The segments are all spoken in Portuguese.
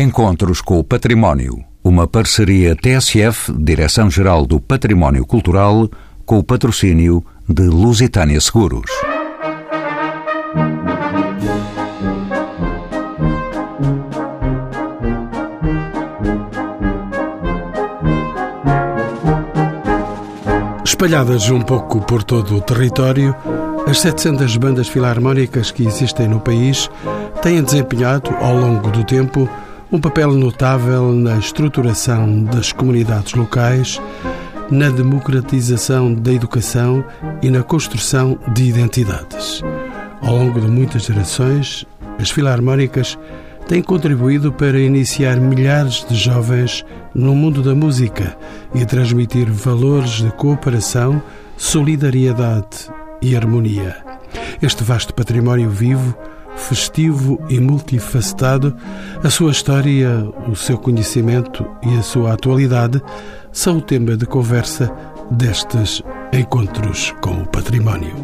Encontros com o Património. Uma parceria TSF, Direção-Geral do Património Cultural, com o patrocínio de Lusitânia Seguros. Espalhadas um pouco por todo o território, as 700 bandas filarmónicas que existem no país têm desempenhado, ao longo do tempo, um papel notável na estruturação das comunidades locais, na democratização da educação e na construção de identidades. Ao longo de muitas gerações, as filarmónicas têm contribuído para iniciar milhares de jovens no mundo da música e transmitir valores de cooperação, solidariedade e harmonia. Este vasto património vivo, festivo e multifacetado, a sua história, o seu conhecimento e a sua atualidade são o tema de conversa destes encontros com o património.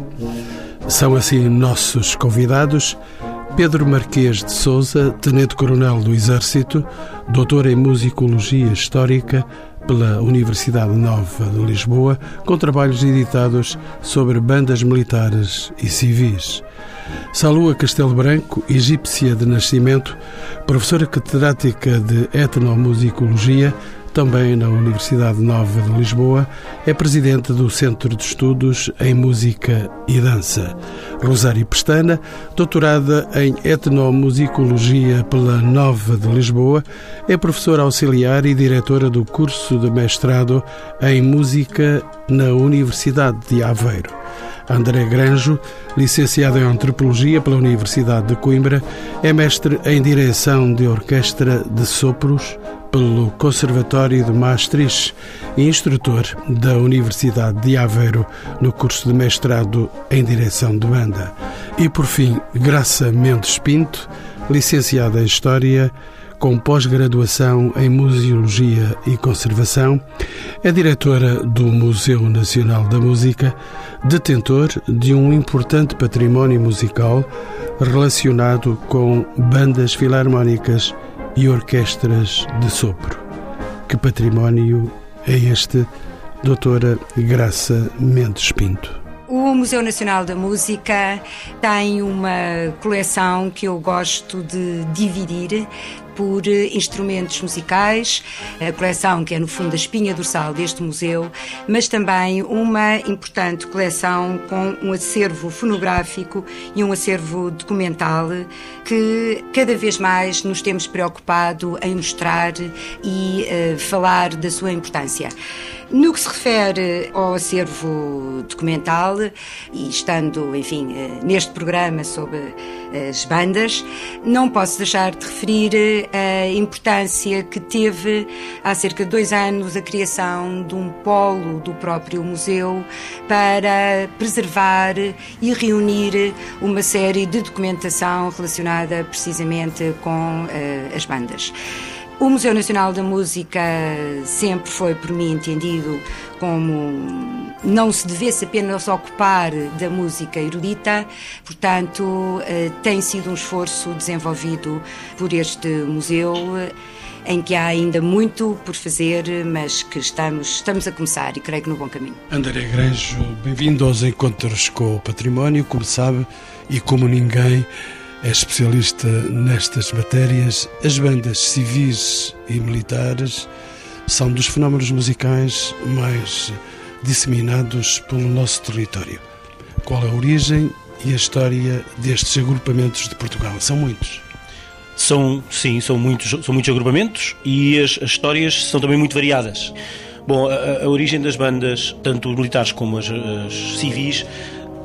São assim nossos convidados Pedro Marquês de Souza, Tenente-Coronel do Exército, doutor em Musicologia Histórica pela Universidade Nova de Lisboa, com trabalhos editados sobre bandas militares e civis. Salua Castelo Branco, egípcia de nascimento, professora catedrática de etnomusicologia, também na Universidade Nova de Lisboa, é presidente do Centro de Estudos em Música e Dança. Rosário Pestana, doutorada em Etnomusicologia pela Nova de Lisboa, é professora auxiliar e diretora do curso de mestrado em Música na Universidade de Aveiro. André Granjo, licenciado em Antropologia pela Universidade de Coimbra, é mestre em Direção de Orquestra de Sopros pelo Conservatório de Maastricht e instrutor da Universidade de Aveiro no curso de mestrado em Direção de Banda. E, por fim, Graça Mendes Pinto, licenciada em História, com pós-graduação em Museologia e Conservação, é diretora do Museu Nacional da Música, detentor de um importante património musical relacionado com bandas filarmónicas e orquestras de sopro. Que património é este, doutora Graça Mendes Pinto? O Museu Nacional da Música tem uma coleção que eu gosto de dividir por eh, instrumentos musicais, a coleção que é no fundo a espinha dorsal deste museu, mas também uma importante coleção com um acervo fonográfico e um acervo documental que cada vez mais nos temos preocupado em mostrar e uh, falar da sua importância. No que se refere ao acervo documental, e estando, enfim, eh, neste programa sobre as bandas, não posso deixar de referir a importância que teve há cerca de dois anos a criação de um polo do próprio museu para preservar e reunir uma série de documentação relacionada precisamente com as bandas. O Museu Nacional da Música sempre foi, por mim, entendido como não se devesse apenas ocupar da música erudita, portanto, eh, tem sido um esforço desenvolvido por este museu em que há ainda muito por fazer, mas que estamos, estamos a começar e creio que no bom caminho. André Granjo, bem-vindo aos Encontros com o Património, como sabe, e como ninguém é especialista nestas matérias. As bandas civis e militares são dos fenómenos musicais mais disseminados pelo nosso território. Qual a origem e a história destes agrupamentos de Portugal? São muitos. São, sim, são muitos, são muitos agrupamentos e as, as histórias são também muito variadas. Bom, a, a, origem das bandas, tanto militares como as, as civis,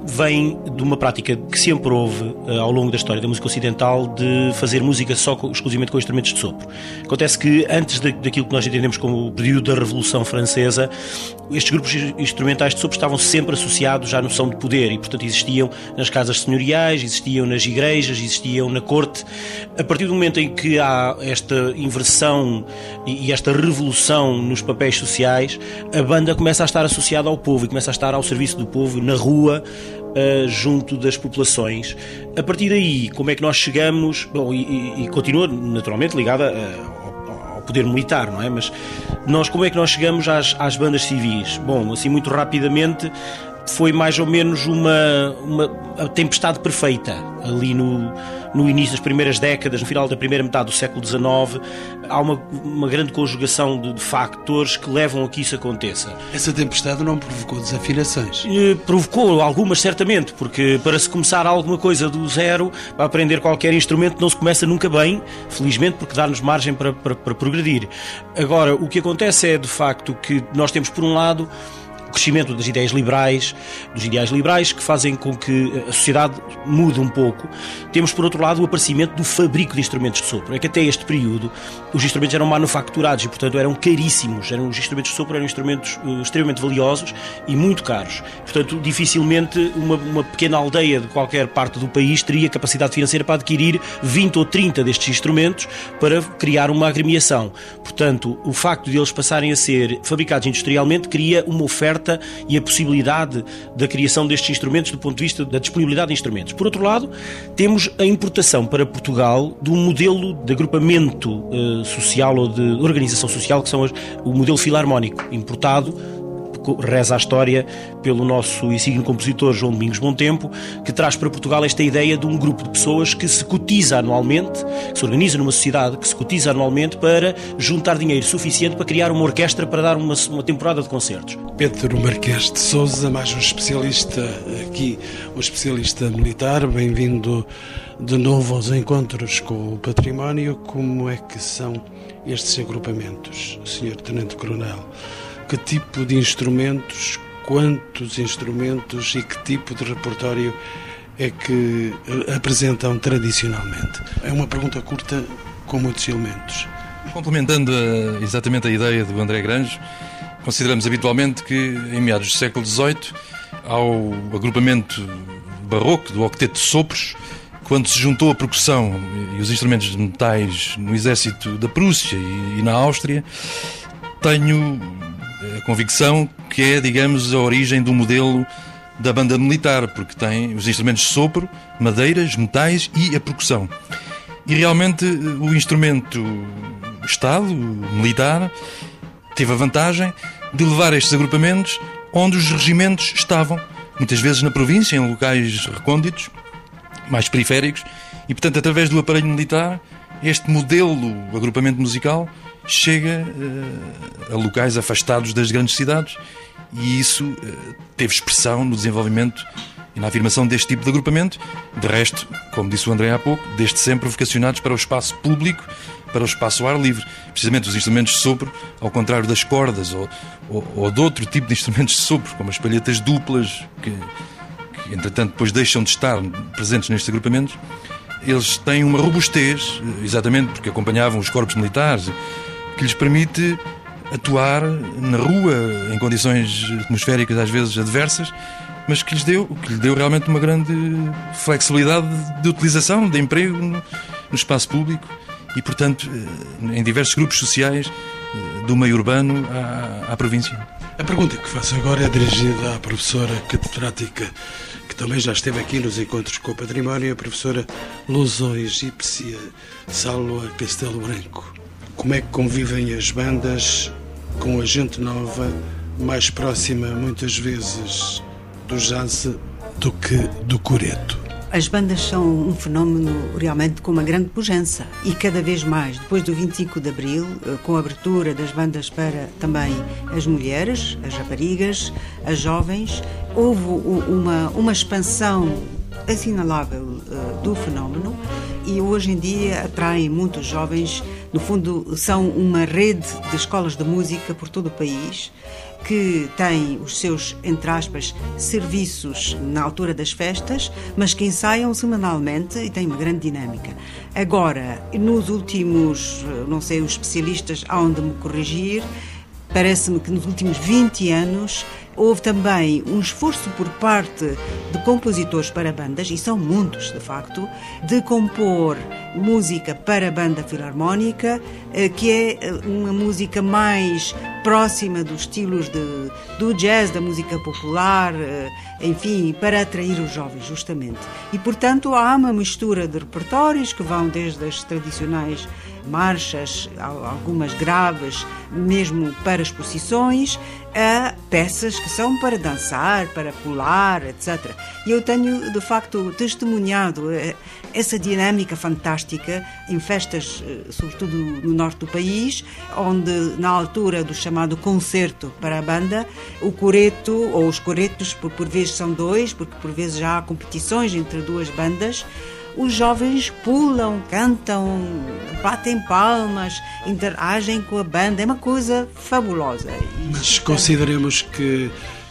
vem de uma prática que sempre houve eh, ao longo da história da música ocidental de fazer música só exclusivamente com instrumentos de sopro. Acontece que antes daquilo que nós entendemos como o período da Revolução Francesa, estes grupos instrumentais de sopro estavam sempre associados à noção de poder e, portanto, existiam nas casas senhoriais, existiam nas igrejas, existiam na corte. A partir do momento em que há esta inversão e esta revolução nos papéis sociais, a banda começa a estar associada ao povo e começa a estar ao serviço do povo na rua uh, junto das populações. A partir daí, como é que nós chegamos? Bom, e, e, continua naturalmente ligada ao, ao poder militar, não é? Mas nós, como é que nós chegamos às, às bandas civis? Bom, assim, muito rapidamente, foi mais ou menos uma, uma tempestade perfeita ali no, no início das primeiras décadas, no final da primeira metade do século XIX. Há uma, uma grande conjugação de, de factores que levam a que isso aconteça. Essa tempestade não provocou desafinações? Eh, provocou algumas, certamente, porque para se começar alguma coisa do zero, para aprender qualquer instrumento, não se começa nunca bem, felizmente, porque dá-nos margem para, para, para progredir. Agora, o que acontece é, de facto, que nós temos, por um lado, crescimento das ideias liberais, dos ideais liberais, que fazem com que a sociedade mude um pouco. Temos, por outro lado, o aparecimento do fabrico de instrumentos de sopro. É que até este período os instrumentos eram manufaturados e, portanto, eram caríssimos. Eram, os instrumentos de sopro eram instrumentos uh, extremamente valiosos e muito caros. Portanto, dificilmente uma, uma pequena aldeia de qualquer parte do país teria capacidade financeira para adquirir 20 ou 30 destes instrumentos para criar uma agremiação. Portanto, o facto de eles passarem a ser fabricados industrialmente cria uma oferta oferta e a possibilidade da criação destes instrumentos do ponto de vista da disponibilidade de instrumentos. Por outro lado, temos a importação para Portugal de um modelo de agrupamento uh, social ou de organização social que são as, o modelo filarmónico importado reza a história pelo nosso insigne compositor João Domingos Tempo, que traz para Portugal esta ideia de um grupo de pessoas que se cotiza anualmente, que se organiza numa sociedade, que se cotiza anualmente para juntar dinheiro suficiente para criar uma orquestra para dar uma, uma temporada de concertos. Pedro Marques de Souza, mais um especialista aqui, um especialista militar, bem-vindo de novo aos encontros com o património. Como é que são estes agrupamentos, Sr. Tenente Coronel? Que tipo de instrumentos, quantos instrumentos e que tipo de repertório é que eh, apresentam tradicionalmente? É uma pergunta curta com muitos elementos. Complementando uh, exatamente a ideia do André Granjo, consideramos habitualmente que em meados do século XVIII, ao agrupamento barroco do octeto de sopros, quando se juntou a percussão e os instrumentos de metais no exército da Prússia e, na Áustria, tenho convicção que é, digamos, a origem do modelo da banda militar, porque tem os instrumentos de sopro, madeiras, metais e a percussão. E realmente o instrumento Estado, militar, teve a vantagem de levar estes agrupamentos onde os regimentos estavam, muitas vezes na província, em locais recônditos, mais periféricos, e portanto, através do aparelho militar, este modelo, agrupamento musical, chega uh, a locais afastados das grandes cidades e isso uh, teve expressão no desenvolvimento e na afirmação deste tipo de agrupamento. De resto, como disse o André há pouco, desde sempre vocacionados para o espaço público, para o espaço ao ar livre. Precisamente os instrumentos de sopro, ao contrário das cordas ou, ou, ou de outro tipo de instrumentos de sopro, como as palhetas duplas, que, que entretanto depois deixam de estar presentes nestes agrupamentos, eles têm uma robustez, exatamente porque acompanhavam os corpos militares que lhes permite atuar na rua em condições atmosféricas às vezes adversas, mas que lhes deu, que lhe deu realmente uma grande flexibilidade de utilização, de emprego no, espaço público e, portanto, eh, em diversos grupos sociais eh, do meio urbano à, à província. A pergunta que faço agora é dirigida à professora catedrática que também já esteve aqui nos encontros com o património, a professora luso-egípcia Salwa Castelo Branco. Como é que convivem as bandas com a gente nova, mais próxima muitas vezes do jazz do que do coreto? As bandas são um fenómeno realmente com uma grande pujança e cada vez mais, depois do 25 de Abril, eh, com a abertura das bandas para também as mulheres, as raparigas, as jovens, houve uma, uma expansão assinalável uh, do fenómeno e hoje em dia atraem muitos jovens. No fundo, são uma rede de escolas de música por todo o país que têm os seus, entre aspas, serviços na altura das festas, mas que ensaiam semanalmente e têm uma grande dinâmica. Agora, nos últimos, não sei, os especialistas há onde me corrigir, parece-me que nos últimos 20 anos Houve também um esforço por parte de compositores para bandas, e são muitos de facto, de compor música para banda filarmónica, eh, que é eh, uma música mais próxima dos estilos de, do jazz, da música popular, eh, enfim, para atrair os jovens, justamente. E, portanto, há uma mistura de repertórios que vão desde as tradicionais marchas, algumas graves, mesmo para exposições, a peças que são para dançar, para pular, etc. E eu tenho, de facto, testemunhado eh, essa dinâmica fantástica em festas, eh, sobretudo no norte do país, onde, na altura do chamado concerto para a banda, o coreto, ou os coretos, por, por vezes são dois, porque por vezes já há competições entre duas bandas, os jovens pulam, cantam, batem palmas, interagem com a banda. É uma coisa fabulosa. Mas consideremos que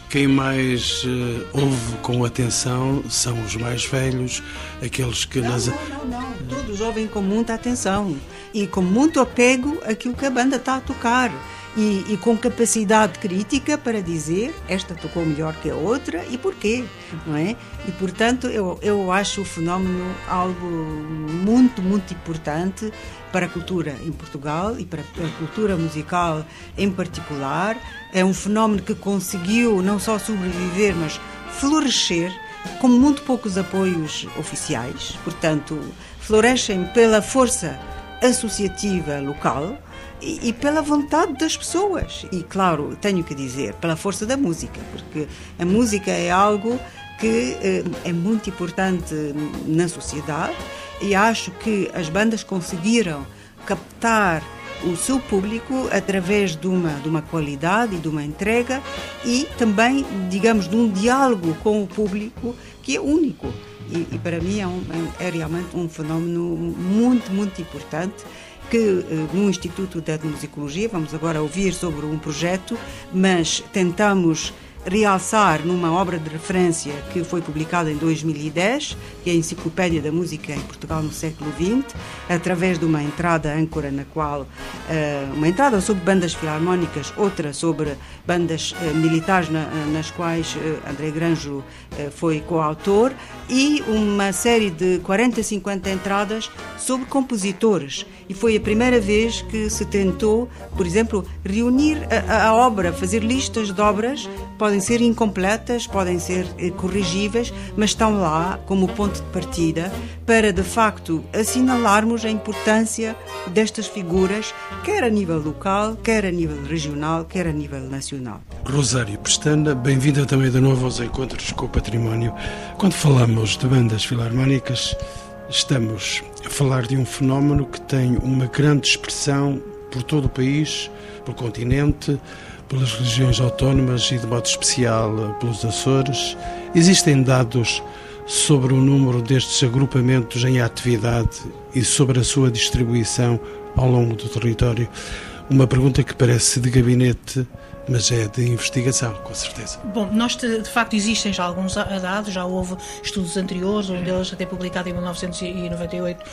quem mais uh, ouve com atenção são os mais velhos, aqueles que não, nas. Não, não, não. Todo jovem com muita atenção e com muito apego àquilo que a banda está a tocar e, e, com capacidade crítica para dizer esta tocou melhor que a outra e porquê, não é? E portanto eu, eu acho o fenómeno algo muito, muito importante para a cultura em Portugal e para a cultura musical em particular. É um fenómeno que conseguiu não só sobreviver, mas florescer com muito poucos apoios oficiais, portanto, florescem pela força associativa local e, pela vontade das pessoas. E, claro, tenho que dizer, pela força da música, porque a música é algo que eh, é muito importante na sociedade e acho que as bandas conseguiram captar o seu público através de uma, de uma qualidade e de uma entrega e também, digamos, de um diálogo com o público que é único. E, e para mim é, um, é realmente um fenómeno muito, muito importante que eh, no Instituto de Etnomusicologia, vamos agora ouvir sobre um projeto, mas tentamos realçar numa obra de referência que foi publicada em 2010, que é a Enciclopédia da Música em Portugal no século XX, através de uma entrada âncora na qual eh, uma entrada sobre bandas filarmónicas, outra sobre bandas eh, militares nas quais André Granjo foi coautor e uma série de 40, 50 entradas sobre compositores. E foi a primeira vez que se tentou, por exemplo, reunir a, a obra, fazer listas de obras, podem ser incompletas, podem ser eh, corrigíveis, mas estão lá como ponto de partida para, de facto, assinalarmos a importância destas figuras, quer a nível local, quer a nível regional, quer a nível nacional. Rosário Pestana, bem-vinda também de novo aos Encontros com o Património. Quando falamos de bandas filarmónicas, estamos a falar de um fenómeno que tem uma grande expressão por todo o país, pelo continente, pelas regiões autónomas e, de modo especial, pelos Açores. Existem dados sobre o número destes agrupamentos em atividade e sobre a sua distribuição ao longo do território. Uma pergunta que parece de gabinete mas é de investigação, com certeza. Bom, nós de, facto existem já alguns dados, já houve estudos anteriores, um deles até publicado em 1998,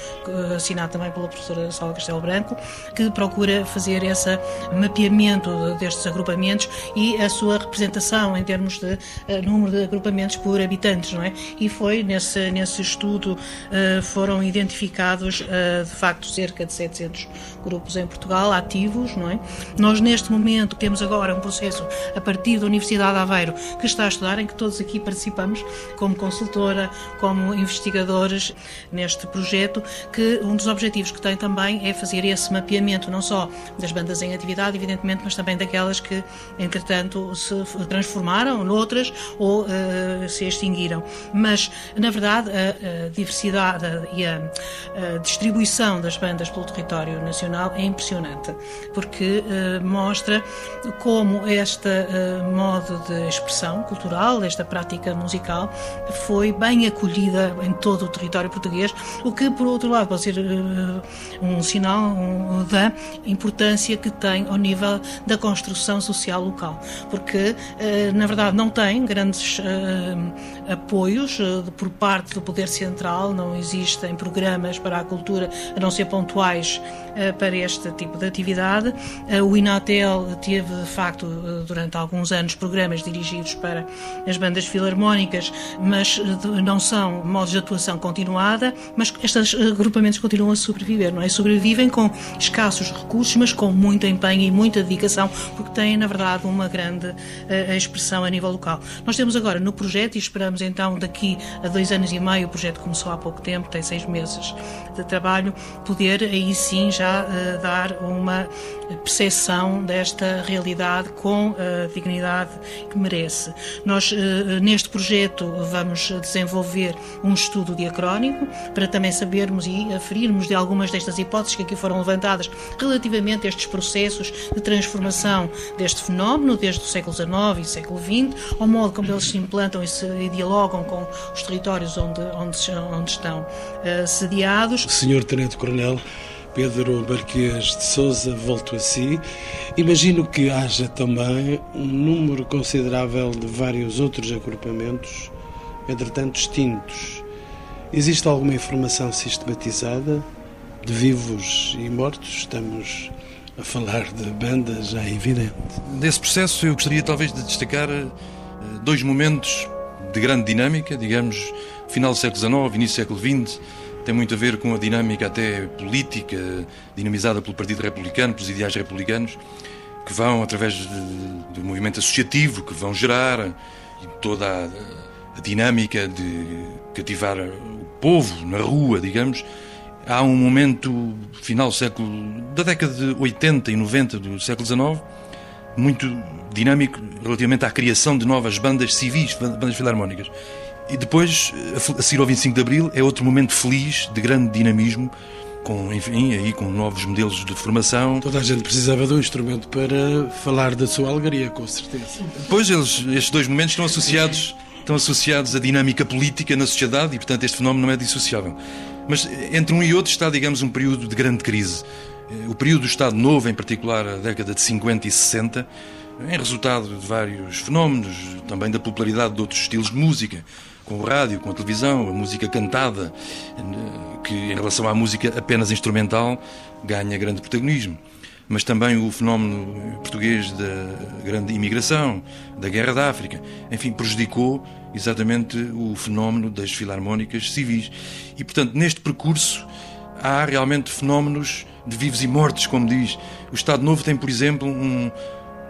assinado também pela professora Sala Castelo Branco, que procura fazer esse mapeamento destes agrupamentos e a sua representação em termos de uh, número de agrupamentos por habitantes, não é? E foi nesse, nesse estudo uh, foram identificados de facto cerca de 700 grupos em Portugal ativos, não é? Nós neste momento temos agora um processo a partir da Universidade de Aveiro que está a estudar, em que todos aqui participamos como consultora, como investigadores neste projeto, que um dos objetivos que tem também é fazer esse mapeamento não só das bandas em atividade, evidentemente, mas também daquelas que, entretanto, se transformaram noutras ou uh, se extinguiram. Mas, na verdade, a, a diversidade e a, a, distribuição das bandas pelo território nacional é impressionante, porque uh, mostra como como este uh, modo de expressão cultural, esta prática musical, foi bem acolhida em todo o território português, o que, por outro lado, pode ser uh, um sinal um, da importância que tem ao nível da construção social local, porque, uh, na verdade, não tem grandes apoios por parte do Poder Central, não existem programas para a cultura, a não ser pontuais, para este tipo de atividade. o Inatel teve, de facto, facto, eh, durante alguns anos, programas dirigidos para as bandas filarmónicas, mas não são modos de atuação continuada, mas estes agrupamentos continuam a sobreviver, não é? Sobrevivem com escassos recursos, mas com muito empenho e muita dedicação, porque têm, na verdade, uma grande expressão a nível local. Nós temos agora no projeto, e esperamos então daqui a dois anos e meio, o projeto começou há pouco tempo, tem seis meses de trabalho, poder aí sim já dar uma percepção desta realidade com a dignidade que merece. Nós, uh, neste projeto, vamos desenvolver um estudo diacrónico para também sabermos e aferirmos de algumas destas hipóteses que aqui foram levantadas relativamente a estes processos de transformação deste fenómeno, desde o século XIX e século XX, ao modo como eles se implantam e, se, e dialogam com os territórios onde, onde, onde estão uh, sediados. Senhor Tenente Coronel, Pedro Marquês de Souza, volto a si. Imagino que haja também um número considerável de vários outros agrupamentos, entretanto extintos. Existe alguma informação sistematizada de vivos e mortos? Estamos a falar de bandas, já é evidente. Nesse processo, eu gostaria talvez de destacar eh, dois momentos de grande dinâmica, digamos, final do século XIX, início do século XX, tem muito a ver com a dinâmica até política, dinamizada pelo Partido Republicano, pelos ideais republicanos, que vão, através de, do movimento associativo, que vão gerar toda a, a dinâmica de cativar o povo na rua, digamos, há um momento final século da década de 80 e 90 do século XIX muito dinâmico relativamente à criação de novas bandas civis, bandas filarmónicas. E depois, a seguir ao 25 de Abril, é outro momento feliz, de grande dinamismo, com, enfim, aí com novos modelos de formação. Toda a gente precisava de um instrumento para falar da sua alegria, com certeza. Pois, eles, estes dois momentos estão associados, estão associados à dinâmica política na sociedade e, portanto, este fenómeno não é dissociável. Mas entre um e outro está, digamos, um período de grande crise. O período do Estado Novo, em particular a década de 50 e 60, em resultado de vários fenómenos, também da popularidade de outros estilos de música, com o rádio, com a televisão, a música cantada, que em relação à música apenas instrumental ganha grande protagonismo. Mas também o fenómeno português da grande imigração, da Guerra da África, enfim, prejudicou exatamente o fenómeno das filarmónicas civis. E, portanto, neste percurso há realmente fenómenos de vivos e mortos, como diz. O Estado Novo tem, por exemplo, um,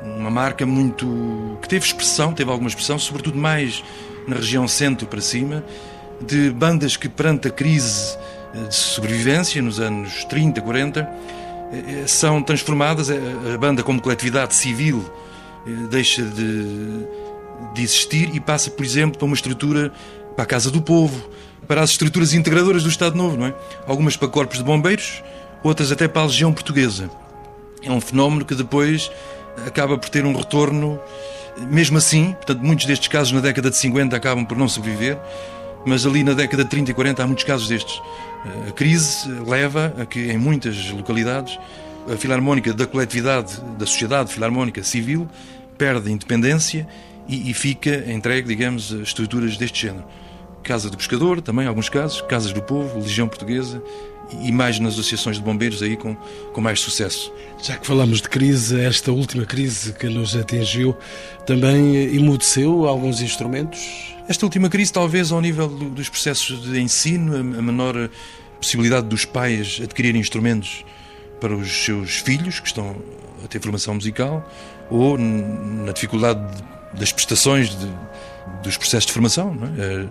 uma marca muito. que teve expressão, teve alguma expressão, sobretudo mais na região centro para cima, de bandas que, perante a crise eh, de sobrevivência nos anos 30, 40, eh, são transformadas. A banda, como coletividade civil, eh, deixa de de existir e passa, por exemplo, para uma estrutura para a Casa do Povo, para as estruturas integradoras do Estado Novo, não é? Algumas para corpos de bombeiros, outras até para a Legião Portuguesa. É um fenómeno que depois acaba por ter um retorno, mesmo assim, portanto, muitos destes casos na década de 50 acabam por não sobreviver, mas ali na década de 30 e 40 há muitos casos destes. A crise leva a que, em muitas localidades, a filarmónica da coletividade, da sociedade filarmónica civil, perde independência e, e fica entregue, digamos, a estruturas deste género. Casa do Pescador, também, alguns casos, Casas do Povo, Legião Portuguesa e mais nas associações de bombeiros aí com, com mais sucesso. Já que falamos de crise, esta última crise que nos atingiu também emudeceu alguns instrumentos? Esta última crise, talvez ao nível dos processos de ensino, a menor possibilidade dos pais adquirirem instrumentos para os seus filhos que estão a ter formação musical, ou na dificuldade das prestações de, dos processos de formação. É? Eh,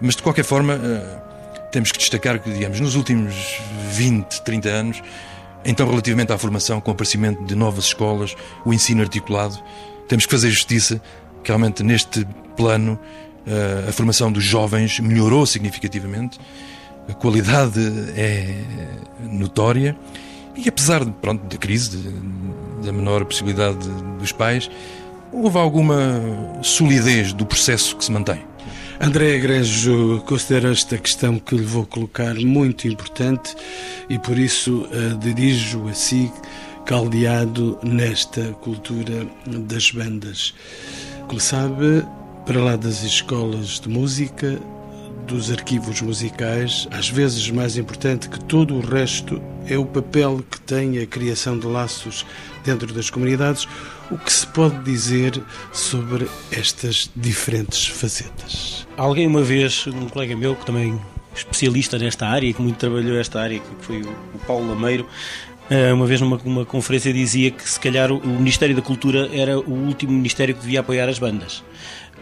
mas, de qualquer forma, eh, temos que destacar que, digamos, nos últimos 20, 30 anos, então, relativamente à formação, com o aparecimento de novas escolas, o ensino articulado, temos que fazer justiça que, realmente, neste plano, eh, a formação dos jovens melhorou significativamente, a qualidade é notória e, apesar de, pronto, da crise, da menor possibilidade dos pais, houve alguma solidez do processo que se mantém. André Egrejo considera esta questão que lhe vou colocar muito importante e por isso a dirijo a si caldeado nesta cultura das bandas. Como sabe, para lá das escolas de música, dos arquivos musicais, às vezes mais importante que todo o resto, é o papel que tem a criação de laços dentro das comunidades. O que se pode dizer sobre estas diferentes facetas? Alguém uma vez, um colega meu que também especialista nesta área, que muito trabalhou esta área, que foi o Paulo Lameiro, eh, uma vez numa, numa conferência dizia que se calhar o Ministério da Cultura era o último ministério que devia apoiar as bandas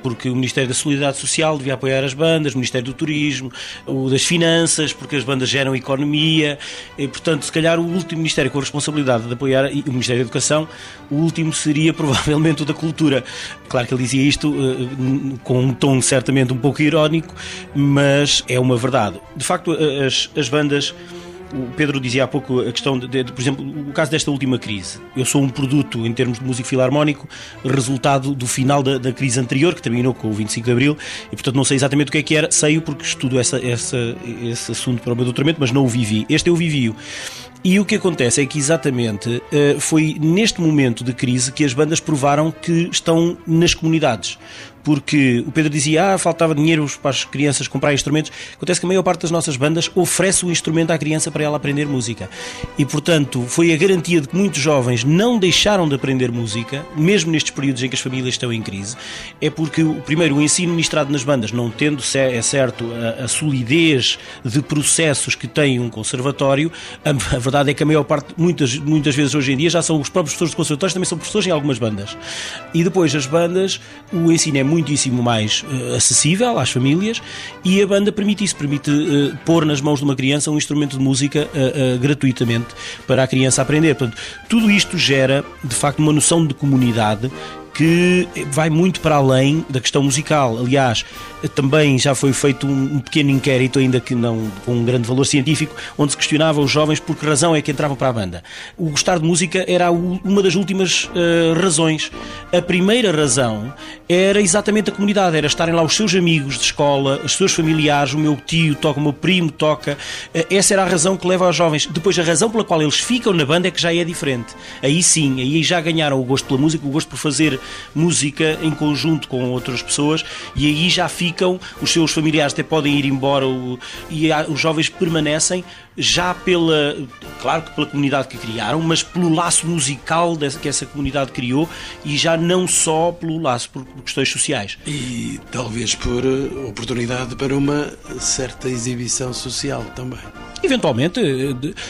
porque o Ministério da Solidariedade Social devia apoiar as bandas, o Ministério do Turismo, o das Finanças, porque as bandas geram economia, e, portanto, se calhar o último Ministério com a responsabilidade de apoiar, o Ministério da Educação, o último seria provavelmente o da Cultura. Claro que ele dizia isto uh, com um tom certamente um pouco irónico, mas é uma verdade. De facto, as, as bandas o Pedro dizia há pouco a questão de, de, por exemplo, o caso desta última crise. Eu sou um produto, em termos de músico filarmónico, resultado do final da, da, crise anterior, que terminou com o 25 de Abril, e portanto não sei exatamente o que é que era, sei porque estudo essa, essa, esse assunto para o meu doutoramento, mas não o vivi. Este eu vivi-o. E o que acontece é que exatamente eh, foi neste momento de crise que as bandas provaram que estão nas comunidades porque o Pedro dizia, ah, faltava dinheiro para as crianças comprar instrumentos. Acontece que a maior parte das nossas bandas oferece o instrumento à criança para ela aprender música. E, portanto, foi a garantia de que muitos jovens não deixaram de aprender música, mesmo nestes períodos em que as famílias estão em crise, é porque, primeiro, o ensino ministrado nas bandas, não tendo, é certo, a, a solidez de processos que tem um conservatório, a, a, verdade é que a maior parte, muitas, muitas vezes hoje em dia, já são os próprios professores de conservatórios, também são professores em algumas bandas. E depois, as bandas, o ensino é muito muitíssimo mais uh, acessível às famílias e a banda permite isso, permite uh, pôr nas mãos de uma criança um instrumento de música uh, gratuitamente para a criança aprender. Portanto, tudo isto gera, de facto, uma noção de comunidade que vai muito para além da questão musical. Aliás, também já foi feito um, pequeno inquérito, ainda que não com um grande valor científico, onde se questionava os jovens por que razão é que entravam para a banda. O gostar de música era uma das últimas uh, razões. A primeira razão era exatamente a comunidade, era estarem lá os seus amigos de escola, os seus familiares, o meu tio toca, o meu primo toca. Uh, essa era a razão que leva aos jovens. Depois, a razão pela qual eles ficam na banda é que já é diferente. Aí sim, aí já ganharam o gosto pela música, o gosto por fazer música em conjunto com outras pessoas e aí já ficam, os seus familiares até podem ir embora e os jovens permanecem já pela, claro que pela comunidade que criaram, mas pelo laço musical que essa comunidade criou e já não só pelo laço por questões sociais. E talvez por eh, oportunidade para uma certa exibição social também. Eventualmente,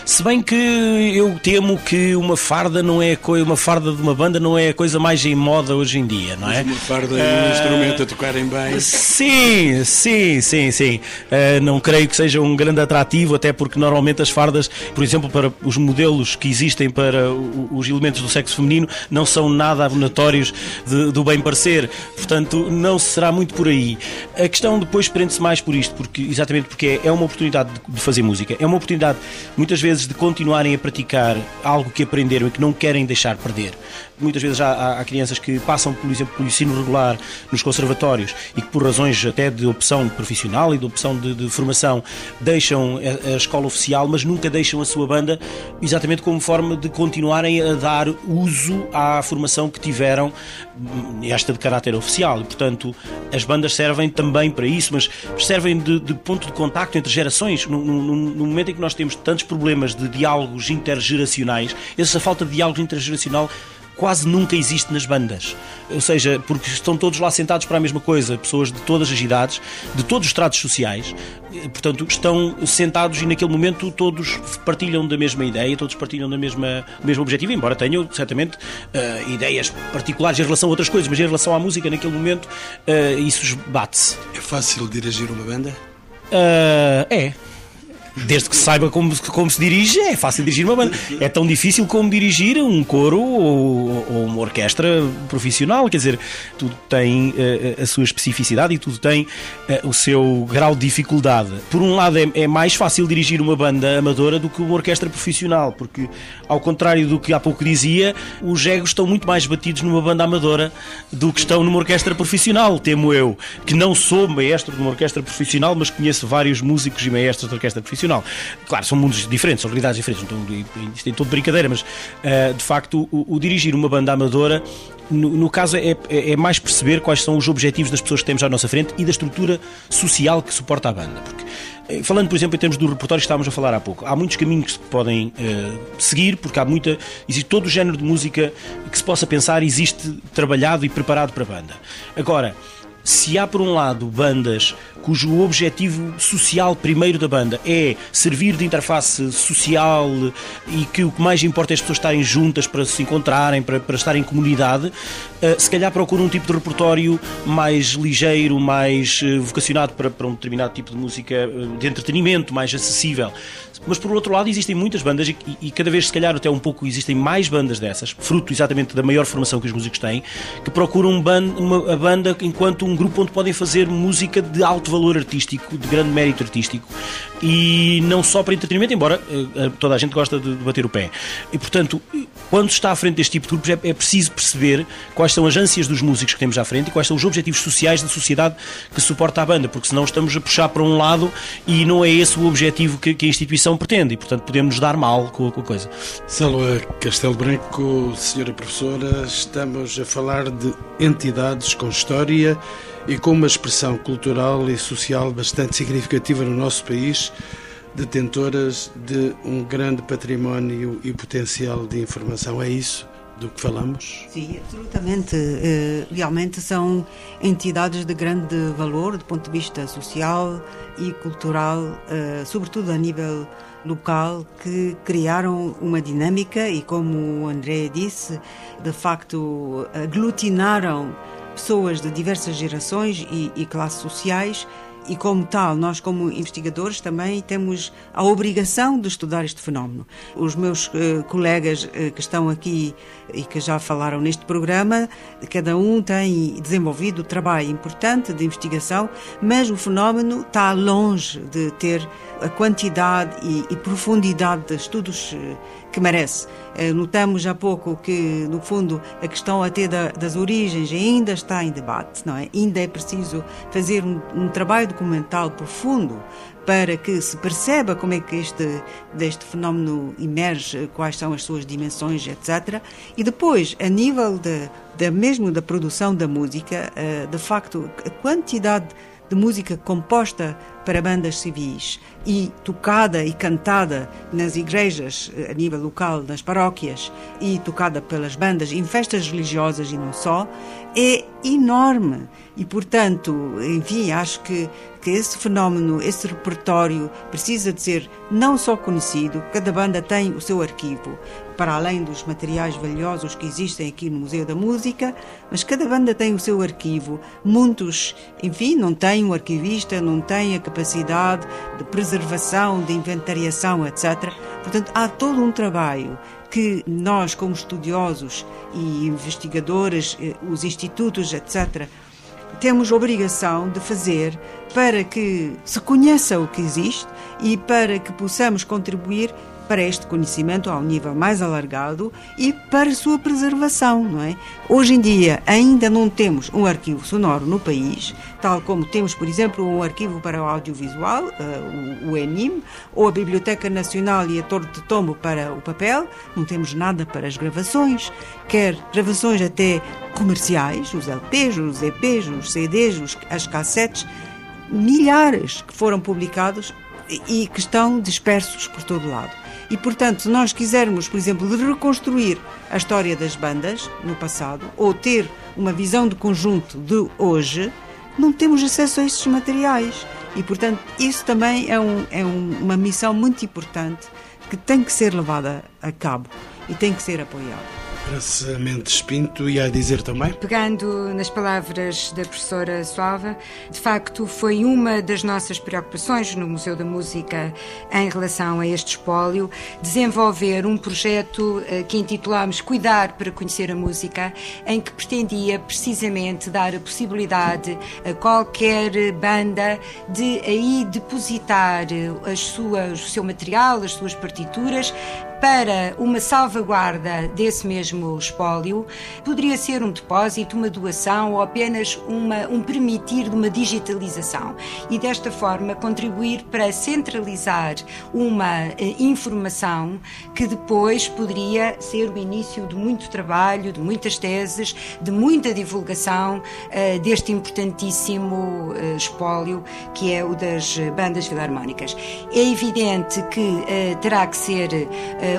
se bem que eu temo que uma farda não é uma farda de uma banda não é a coisa mais em moda hoje em dia, não é? Mas uma farda e um uh, instrumento a tocarem bem. Sim, sim, sim, sim. Uh, não creio que seja um grande atrativo, até porque normalmente as fardas, por exemplo, para os modelos que existem para os elementos do sexo feminino, não são nada abonatórios de, do bem parecer. Portanto, não será muito por aí. A questão depois prende-se mais por isto, porque exatamente porque é uma oportunidade de fazer é uma oportunidade, muitas vezes, de continuarem a praticar algo que aprenderam e que não querem deixar perder. Muitas vezes há, há crianças que passam, por exemplo, pelo ensino regular nos conservatórios e que, por razões até de opção profissional e de opção de, de formação, deixam a, a, escola oficial, mas nunca deixam a sua banda, exatamente como forma de continuarem a dar uso à formação que tiveram, hum, esta de caráter oficial. E, portanto, as bandas servem também para isso, mas servem de, de ponto de contacto entre gerações. No, no, no, momento em que nós temos tantos problemas de diálogos intergeracionais, essa falta de diálogo intergeracional quase nunca existe nas bandas. Ou seja, porque estão todos lá sentados para a mesma coisa, pessoas de todas as idades, de todos os tratos sociais, portanto, estão sentados e naquele momento todos partilham da mesma ideia, todos partilham da mesma, do mesmo objetivo, embora tenham certamente uh, ideias particulares em relação a outras coisas, mas em relação à música, naquele momento, uh, isso bate-se. É fácil dirigir uma banda? Uh, é desde que se saiba como, como se dirige, é fácil dirigir uma banda. É tão difícil como dirigir um coro ou, ou uma orquestra profissional. Quer dizer, tudo tem uh, a sua especificidade e tudo tem uh, o seu grau de dificuldade. Por um lado, é, é, mais fácil dirigir uma banda amadora do que uma orquestra profissional, porque, ao contrário do que há pouco dizia, os egos estão muito mais batidos numa banda amadora do que estão numa orquestra profissional, temo eu, que não sou maestro de uma orquestra profissional, mas conheço vários músicos e maestros de orquestra profissional profissional. Claro, são mundos diferentes, são realidades diferentes, não isto tem todo brincadeira, mas uh, de facto o, o, dirigir uma banda amadora no, no, caso é, é, é, mais perceber quais são os objetivos das pessoas que temos à nossa frente e da estrutura social que suporta a banda. Porque, eh, falando, por exemplo, em termos do repertório que estávamos a falar há pouco, há muitos caminhos que se podem uh, seguir, porque há muita. Existe todo o género de música que se possa pensar, existe trabalhado e preparado para a banda. Agora, se há por um lado bandas cujo objetivo social primeiro da banda é servir de interface social e que o que mais importa é as pessoas estarem juntas para se encontrarem, para, para estarem em comunidade, eh, se calhar procuram um tipo de repertório mais ligeiro, mais eh, vocacionado para, para um determinado tipo de música eh, de entretenimento, mais acessível. Mas por outro lado existem muitas bandas e, cada vez se calhar até um pouco existem mais bandas dessas, fruto exatamente da maior formação que os músicos têm, que procuram uma, a banda enquanto um grupo onde podem fazer música de alto valor artístico, de grande mérito artístico e não só para entretenimento, embora uh, toda a gente gosta de, bater o pé. E portanto, quando está à frente deste tipo de grupos é, é preciso perceber quais são as ânsias dos músicos que temos à frente e quais são os objetivos sociais da sociedade que suporta a banda, porque senão estamos a puxar para um lado e não é esse o objetivo que, que a instituição pretende e portanto podemos nos dar mal com, com a coisa. Salva Castelo Branco, senhora professora, estamos a falar de entidades com história e com uma expressão cultural e social bastante significativa no nosso país, detentoras de um grande património e potencial de informação. É isso? do que falamos? Sim, absolutamente. Eh, realmente são entidades de grande valor do ponto de vista social e cultural, eh, sobretudo a nível local, que criaram uma dinâmica e, como o André disse, de facto aglutinaram pessoas de diversas gerações e, e classes sociais e, como tal, nós, como investigadores, também temos a obrigação de estudar este fenómeno. Os meus uh, colegas uh, que estão aqui e que já falaram neste programa, cada um tem desenvolvido trabalho importante de investigação, mas o fenómeno está longe de ter a quantidade e, e profundidade de estudos uh, que merece. Notamos há pouco que, no fundo, a questão até da, das origens ainda está em debate, não é? Ainda é preciso fazer um, um trabalho documental profundo para que se perceba como é que este, deste fenómeno emerge, quais são as suas dimensões, etc. E depois, a nível de mesmo da produção da música, eh, de facto, a quantidade de música composta para bandas civis e tocada e cantada nas igrejas eh, a nível local, nas paróquias e tocada pelas bandas em festas religiosas e não só, é enorme. E, portanto, enfim, acho que, que esse fenómeno, esse repertório precisa de ser não só conhecido, cada banda tem o seu arquivo, para além dos materiais valiosos que existem aqui no Museu da Música, mas cada banda tem o seu arquivo. Muitos, enfim, não têm um arquivista, não têm a capacidade de preservação, de inventariação, etc. Portanto, há todo um trabalho que nós, como estudiosos e investigadores, eh, os institutos, etc., temos obrigação de fazer para que se conheça o que existe e para que possamos contribuir para este conhecimento ao nível mais alargado e para a sua preservação, não é? Hoje em dia ainda não temos um arquivo sonoro no país, tal como temos, por exemplo, um arquivo para o audiovisual, uh, o, ENIM, ou a Biblioteca Nacional e a Torre de Tombo para o papel, não temos nada para as gravações, quer gravações até comerciais, os LPs, os EPs, os CDs, as cassetes, milhares que foram publicados e que estão dispersos por todo lado. E, portanto, se nós quisermos, por exemplo, reconstruir a história das bandas no passado, ou ter uma visão de conjunto de hoje, não temos acesso a estes materiais. E, portanto, isso também é, um, é um, uma missão muito importante que tem que ser levada a cabo e tem que ser apoiada. Para Mendes Pinto e a dizer também? Pegando nas palavras da professora Suava, de facto foi uma das nossas preocupações no Museu da Música em relação a este espólio, desenvolver um projeto eh, que intitulámos Cuidar para Conhecer a Música, em que pretendia precisamente dar a possibilidade a qualquer banda de aí depositar as suas, o seu material, as suas partituras, para uma salvaguarda desse mesmo espólio. Poderia ser um depósito, uma doação ou apenas uma, um permitir de uma digitalização e desta forma contribuir para centralizar uma eh, informação que depois poderia ser o início de muito trabalho, de muitas teses, de muita divulgação eh, deste importantíssimo eh, espólio que é o das bandas filarmónicas. É evidente que terá que ser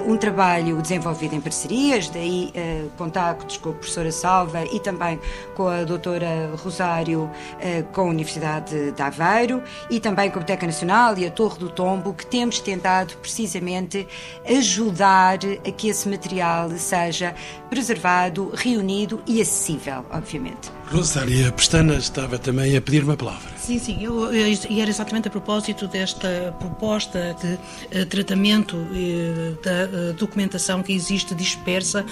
um trabalho desenvolvido em parcerias, daí contactos com a professora Salva e também com a doutora Rosário, com a Universidade de Aveiro e também com a Biblioteca Nacional e a Torre do Tombo, que temos tentado precisamente ajudar a que esse material seja preservado, reunido e acessível, obviamente. Rosária Pestana estava também a pedir uma palavra. Sim, sim, eu, e era exatamente a propósito desta proposta de uh, tratamento uh, da uh, documentação que existe dispersa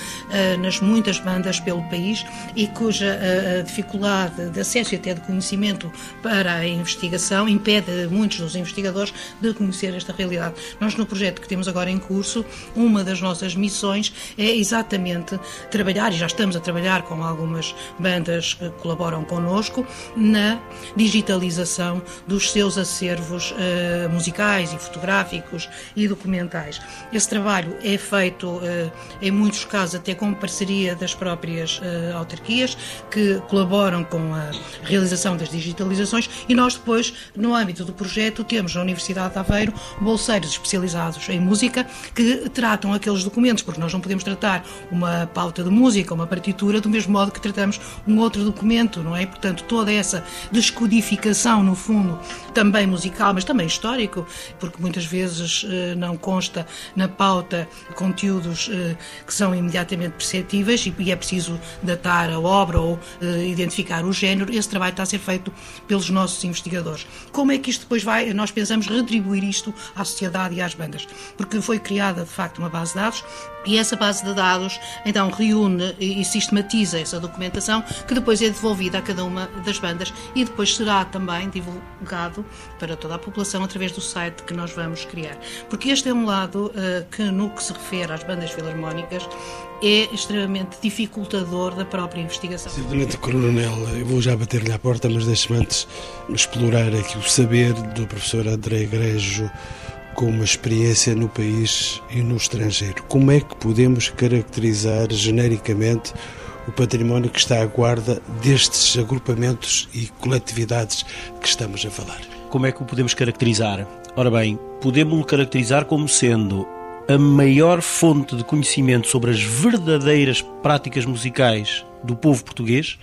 nas muitas bandas pelo país e cuja dificuldade de acesso e até de conhecimento para a investigação impede muitos dos investigadores de conhecer esta realidade. Nós, no projeto que temos agora em curso, uma das nossas missões é exatamente trabalhar, e já estamos a trabalhar com algumas bandas colaboram connosco, na digitalização dos seus acervos uh, musicais e fotográficos e documentais. Esse trabalho é feito, uh, em muitos casos, até com parceria das próprias uh, autarquias, que colaboram com a realização das digitalizações, e nós depois, no âmbito do projeto, temos na Universidade de Aveiro bolseiros especializados em música que tratam aqueles documentos, porque nós não podemos tratar uma pauta de música, uma partitura, do mesmo modo que tratamos um outro documento, não é? Portanto, toda essa descodificação no fundo, também musical, mas também histórico, porque muitas vezes eh, não consta na pauta conteúdos eh, que são imediatamente perceptíveis e é preciso datar a obra ou eh, identificar o género. Esse trabalho está a ser feito pelos nossos investigadores. Como é que isto depois vai, nós pensamos retribuir isto à sociedade e às bandas? Porque foi criada, de facto, uma base de dados e essa base de dados então reúne e sistematiza essa documentação que depois é devolvida a cada uma das bandas e depois será também divulgado para toda a população através do site que nós vamos criar. Porque este é um lado uh, que, no que se refere às bandas filarmónicas, é extremamente dificultador da própria investigação. Simplesmente, Coronel, eu vou já bater-lhe à porta, mas deixe-me antes explorar aqui o saber do professor André Igrejo com uma experiência no país e no estrangeiro. Como é que podemos caracterizar genericamente o património que está à guarda destes agrupamentos e coletividades que estamos a falar? Como é que o podemos caracterizar? Ora bem, podemos-lo caracterizar como sendo a maior fonte de conhecimento sobre as verdadeiras práticas musicais do povo português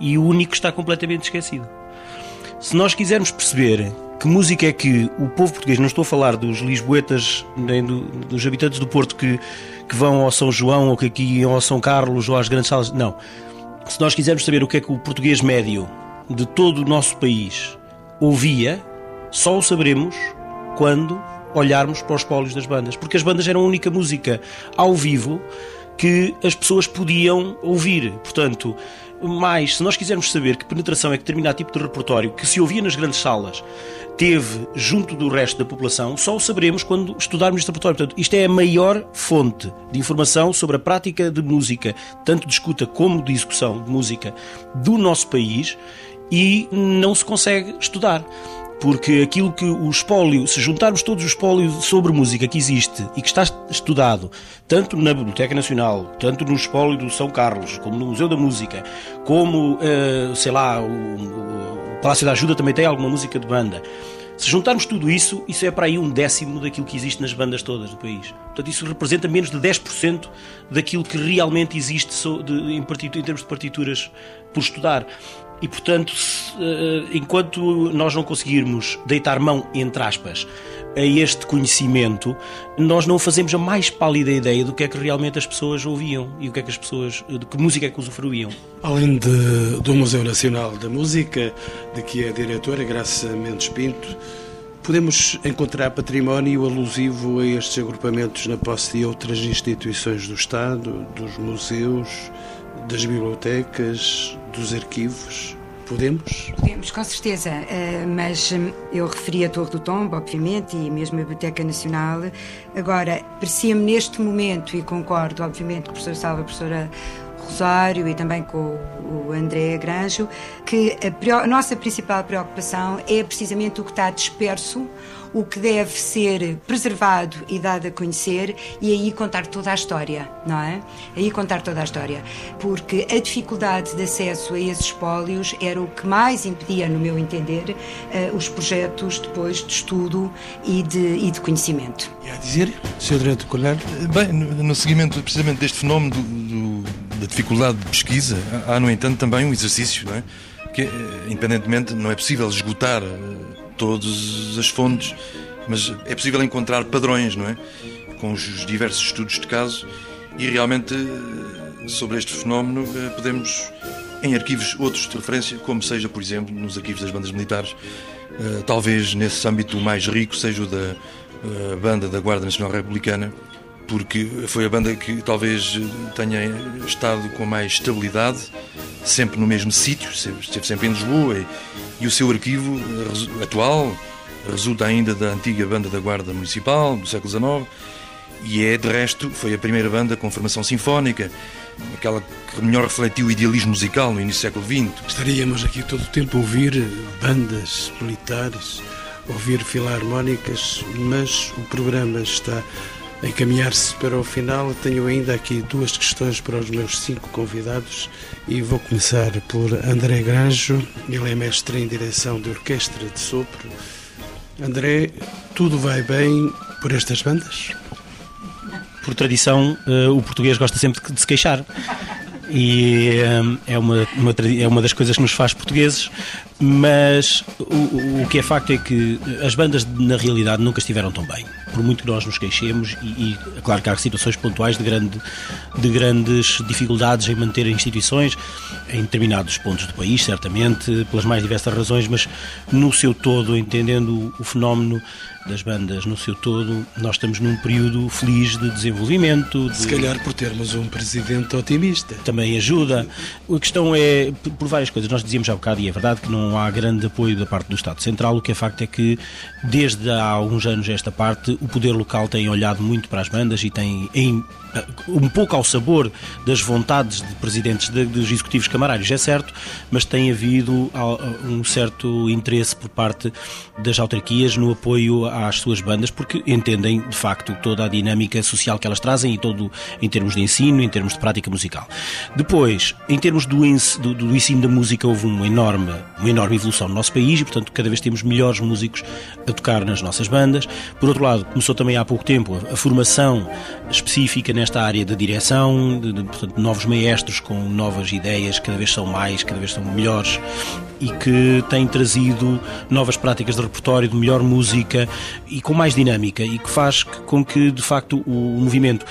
e o único que está completamente esquecido. Se nós quisermos perceber que música é que o povo português, não estou a falar dos lisboetas nem do, dos habitantes do Porto que, que vão ao São João ou que aqui iam ao São Carlos ou às grandes salas, não. Se nós quisermos saber o que é que o português médio de todo o nosso país ouvia, só o saberemos quando olharmos para os pólios das bandas, porque as bandas eram a única música ao vivo que as pessoas podiam ouvir. Portanto, mais, se nós quisermos saber que penetração é que determinado tipo de repertório que se ouvia nas grandes salas teve junto do resto da população, só o saberemos quando estudarmos este repertório. Portanto, isto é a maior fonte de informação sobre a prática de música, tanto de escuta como de execução de música do nosso país e não se consegue estudar porque aquilo que o espólio, se juntarmos todos os espólios sobre música que existe e que está estudado, tanto na Biblioteca Nacional, tanto no espólio do São Carlos, como no Museu da Música, como, uh, sei lá, o, o Palácio da Ajuda também tem alguma música de banda. Se juntarmos tudo isso, isso é para aí um décimo daquilo que existe nas bandas todas do país. Portanto, isso representa menos de 10% daquilo que realmente existe em, em termos de partituras por estudar. E, portanto, eh, enquanto nós não conseguirmos deitar mão, entre aspas, a este conhecimento, nós não fazemos a mais pálida ideia do que é que realmente as pessoas ouviam e o que é que as pessoas, de que música é que usufruíam. Além de, do Museu Nacional da Música, de que é diretora, Graça Mendes Pinto, podemos encontrar património alusivo a estes agrupamentos na posse de outras instituições do Estado, dos museus, das bibliotecas, dos arquivos? Podemos? Podemos, com certeza. Uh, mas um, eu referi a Torre do Tombo, obviamente, e mesmo a Biblioteca Nacional. Agora, parecia-me neste momento, e concordo, obviamente, com o professor Salva, a professora Rosário e também com o André Granjo, que a nossa principal preocupação é precisamente o que está disperso o que deve ser preservado e dado a conhecer e aí contar toda a história, não é? Aí contar toda a história. Porque a dificuldade de acesso a esses espólios era o que mais impedia, no meu entender, uh, os projetos depois de estudo e de, e de conhecimento. E a dizer, Sr. Diretor Colher? Bem, no, no seguimento precisamente deste fenómeno do, do, da dificuldade de pesquisa, há, no entanto, também um exercício, não é? Que, eh, independentemente, não é possível esgotar eh, todas as fontes, mas é possível encontrar padrões, não é? Com os diversos estudos de caso e realmente eh, sobre este fenómeno podemos, em arquivos outros de referência, como seja, por exemplo, nos arquivos das bandas militares, talvez nesse âmbito mais rico seja o da banda da Guarda Nacional Republicana, porque foi a banda que talvez tenha estado com mais estabilidade, sempre no mesmo sítio, esteve sempre em Lisboa e, e o seu arquivo eh, atual resulta ainda da antiga banda da Guarda Municipal, do século XIX, e é, de resto, foi a primeira banda com formação sinfónica, aquela que melhor refletiu o idealismo musical no início do século XX. Estaríamos aqui todo o tempo a ouvir bandas militares, ouvir filarmónicas, mas o programa está encaminhar-se para o final. Tenho ainda aqui duas questões para os meus cinco convidados e vou começar por André Granjo. Ele é mestre em direção de orquestra de sopro. André, tudo vai bem por estas bandas? Por tradição, eh, o português gosta sempre de se queixar e é, uma, uma, é uma das coisas que nos faz portugueses, mas o, o que é facto é que as bandas na realidade nunca estiveram tão bem, por muito que nós nos queixemos e, e é claro que há situações pontuais de, grande, de grandes dificuldades em manter instituições em determinados pontos do país, certamente, pelas mais diversas razões, mas no seu todo, entendendo o fenómeno das bandas no seu todo, nós estamos num período feliz de desenvolvimento. De... Se calhar por termos um presidente otimista. Também ajuda. A questão é, por várias coisas, nós dizíamos há bocado, e é verdade que não há grande apoio da parte do Estado Central, o que é facto é que, desde há alguns anos esta parte, o poder local tem olhado muito para as bandas e tem, em, um pouco ao sabor das vontades de presidentes de, dos executivos camarários, é certo, mas tem havido um certo interesse por parte das autarquias no apoio às suas bandas, porque entendem de facto toda a dinâmica social que elas trazem e todo em termos de ensino, em termos de prática musical. Depois, em termos do, do, do ensino da música, houve uma enorme, uma enorme evolução no nosso país e, portanto, cada vez temos melhores músicos a tocar nas nossas bandas. Por outro lado, começou também há pouco tempo a, a formação específica nesta área de direção, de, de, portanto, novos maestros com novas ideias, cada vez são mais, cada vez são melhores e que têm trazido novas práticas de repertório, de melhor música e com mais dinâmica e que faz com que, de facto, o movimento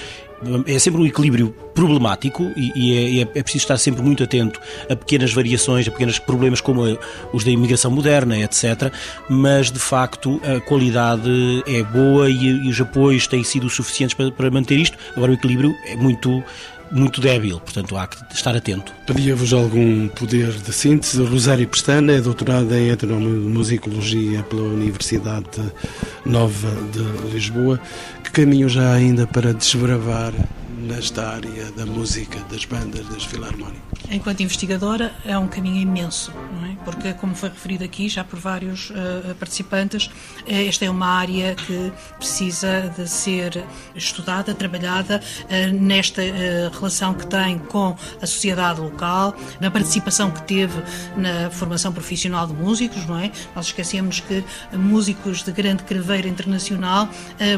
é sempre um equilíbrio problemático e, é, é, preciso estar sempre muito atento a pequenas variações, a pequenos problemas como os da imigração moderna, etc. Mas de facto a qualidade é boa e, e os apoios têm sido suficientes para, para manter isto. Agora o equilíbrio é muito muito débil, portanto há que estar atento. Pedia-vos algum poder de síntese. Rosário Pestana é doutorada em etnomusicologia pela Universidade Nova de Lisboa. Caminho já ainda para desbravar nesta área da música, das bandas, das filarmónicas? Enquanto investigadora, é um caminho imenso, é? porque, como foi referido aqui já por vários uh, participantes, uh, esta é uma área que precisa de ser estudada, trabalhada uh, nesta relação que tem com a sociedade local, na participação que teve na formação profissional de músicos, não é? Nós esquecemos que músicos de grande craveira internacional,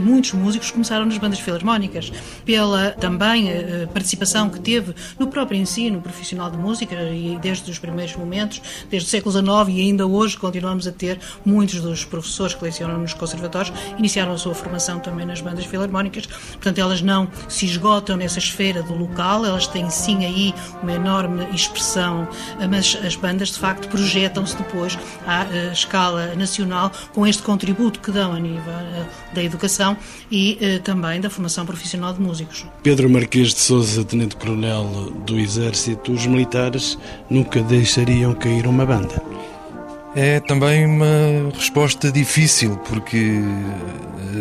muitos músicos começaram nas bandas filarmónicas, pela também participação que teve no próprio ensino profissional de Música e desde os primeiros momentos, desde o século XIX e ainda hoje continuamos a ter muitos dos professores que lecionam nos conservatórios iniciaram a sua formação também nas bandas filarmónicas, portanto elas não se esgotam nessa esfera do local, elas têm sim aí uma enorme expressão, mas as bandas de facto projetam-se depois à eh, escala nacional com este contributo que dão a nível eh, da educação e eh, também da formação profissional de músicos. Pedro Pedro Marquês de Souza, tenente-coronel do Exército, os militares nunca deixariam cair uma banda. É também uma resposta difícil, porque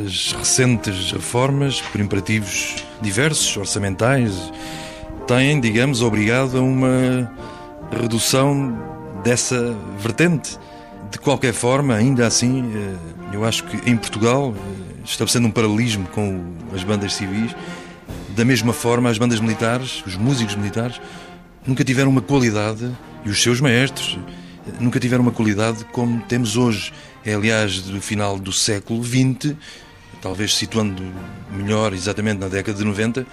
as recentes reformas, por imperativos diversos, orçamentais, têm, digamos, obrigado a uma redução dessa vertente. De qualquer forma, ainda assim, eh, eu acho que em Portugal, eh, estabelecendo um paralelismo com as bandas civis, da mesma forma, as bandas militares, os músicos militares, nunca tiveram uma qualidade, e os seus maestros, nunca tiveram uma qualidade como temos hoje. É, aliás, do final do século XX, talvez situando melhor exatamente na década de 90,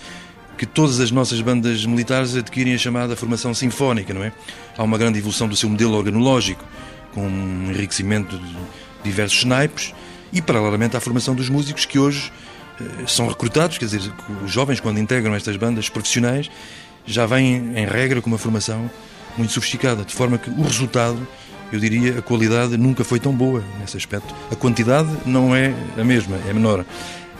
que todas as nossas bandas militares adquirem a chamada formação sinfónica, não é? Há uma grande evolução do seu modelo organológico, com um enriquecimento de diversos naipes e, paralelamente, à formação dos músicos que hoje são recrutados, quer dizer, os jovens, quando integram estas bandas profissionais, já vêm, em regra, com uma formação muito sofisticada, de forma que o resultado, eu diria, a qualidade nunca foi tão boa nesse aspecto. A quantidade não é a mesma, é menor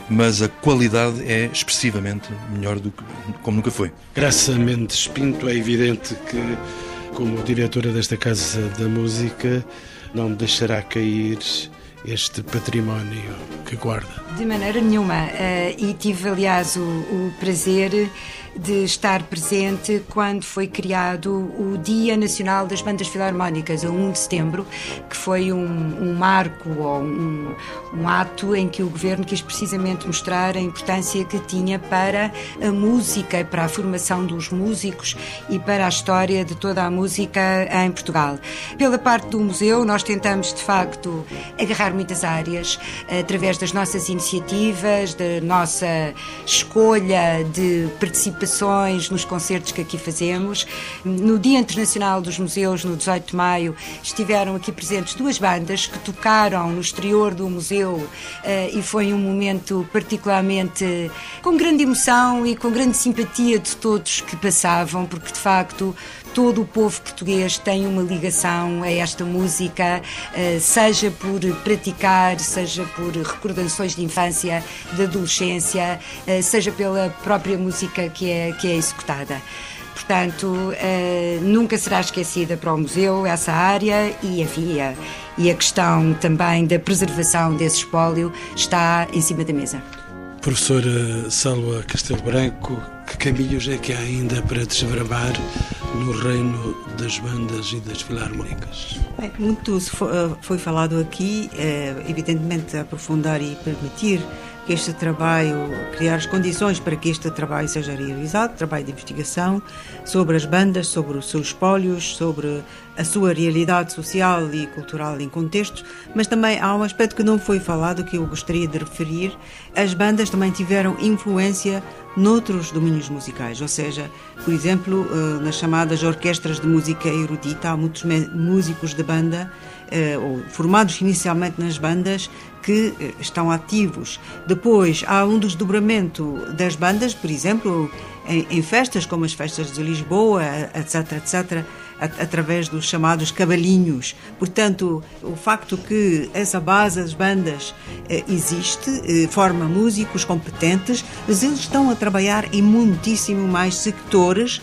mas a qualidade é expressivamente melhor do que como nunca foi. Graça Mendes Pinto, é evidente que, como diretora desta Casa da Música, não deixará cair este património que guarda? De maneira nenhuma. Uh, e tive, aliás, o, o prazer de estar presente quando foi criado o Dia Nacional das Bandas Filarmónicas, a 1 de setembro, que foi um, um marco ou um, um, ato em que o governo quis precisamente mostrar a importância que tinha para a música, para a formação dos músicos e para a história de toda a música em Portugal. Pela parte do museu, nós tentamos de facto agarrar muitas áreas através das nossas iniciativas, da nossa escolha de participação nos concertos que aqui fazemos. No Dia Internacional dos Museus, no 18 de maio, estiveram aqui presentes duas bandas que tocaram no exterior do museu eh, e foi um momento particularmente com grande emoção e com grande simpatia de todos que passavam, porque de facto todo o povo português tem uma ligação a esta música, eh, seja por praticar, seja por recordações de infância, de adolescência, eh, seja pela própria música que é, que é executada. Portanto, uh, nunca será esquecida para o museu essa área e, a, e a questão também da preservação desse espólio está em cima da mesa. Professora Salva Castelo Branco, que caminhos é que há ainda para desbramar no reino das bandas e das filarmónicas? Bem, muito eh, foi falado aqui, é, evidentemente aprofundar e permitir que este trabalho, criar as condições para que este trabalho seja realizado, trabalho de investigação sobre as bandas, sobre os seus espólios, sobre a sua realidade social e cultural em contextos, mas também há um aspecto que não foi falado que eu gostaria de referir. As bandas também tiveram influência noutros domínios musicais, ou seja, por exemplo, eh, nas chamadas orquestras de música erudita, há muitos músicos de banda, eh, ou formados inicialmente nas bandas, que eh, estão ativos. Depois há um desdobramento das bandas, por exemplo, em, em festas como as festas de Lisboa, etc, etc, através dos chamados cabalinhos. Portanto, o facto que essa base das bandas eh, existe, eh, forma músicos competentes, mas eles estão a trabalhar em muitíssimo mais sectores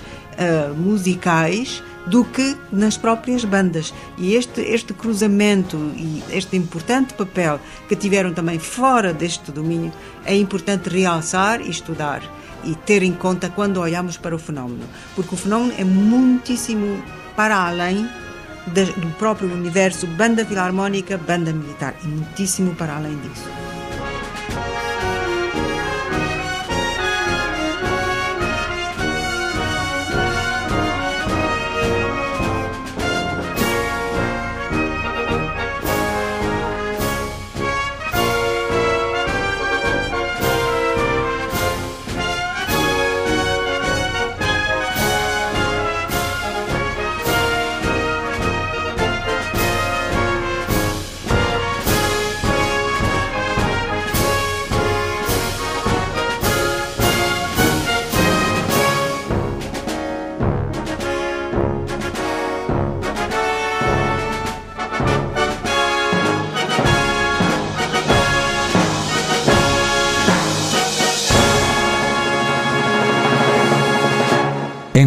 musicais do que nas próprias bandas. E este, este cruzamento e este importante papel que tiveram também fora deste domínio é importante realçar e estudar e ter em conta quando olhamos para o fenómeno, porque o fenómeno é muitíssimo para além do próprio universo banda filarmónica, banda militar, e muitíssimo para além disso.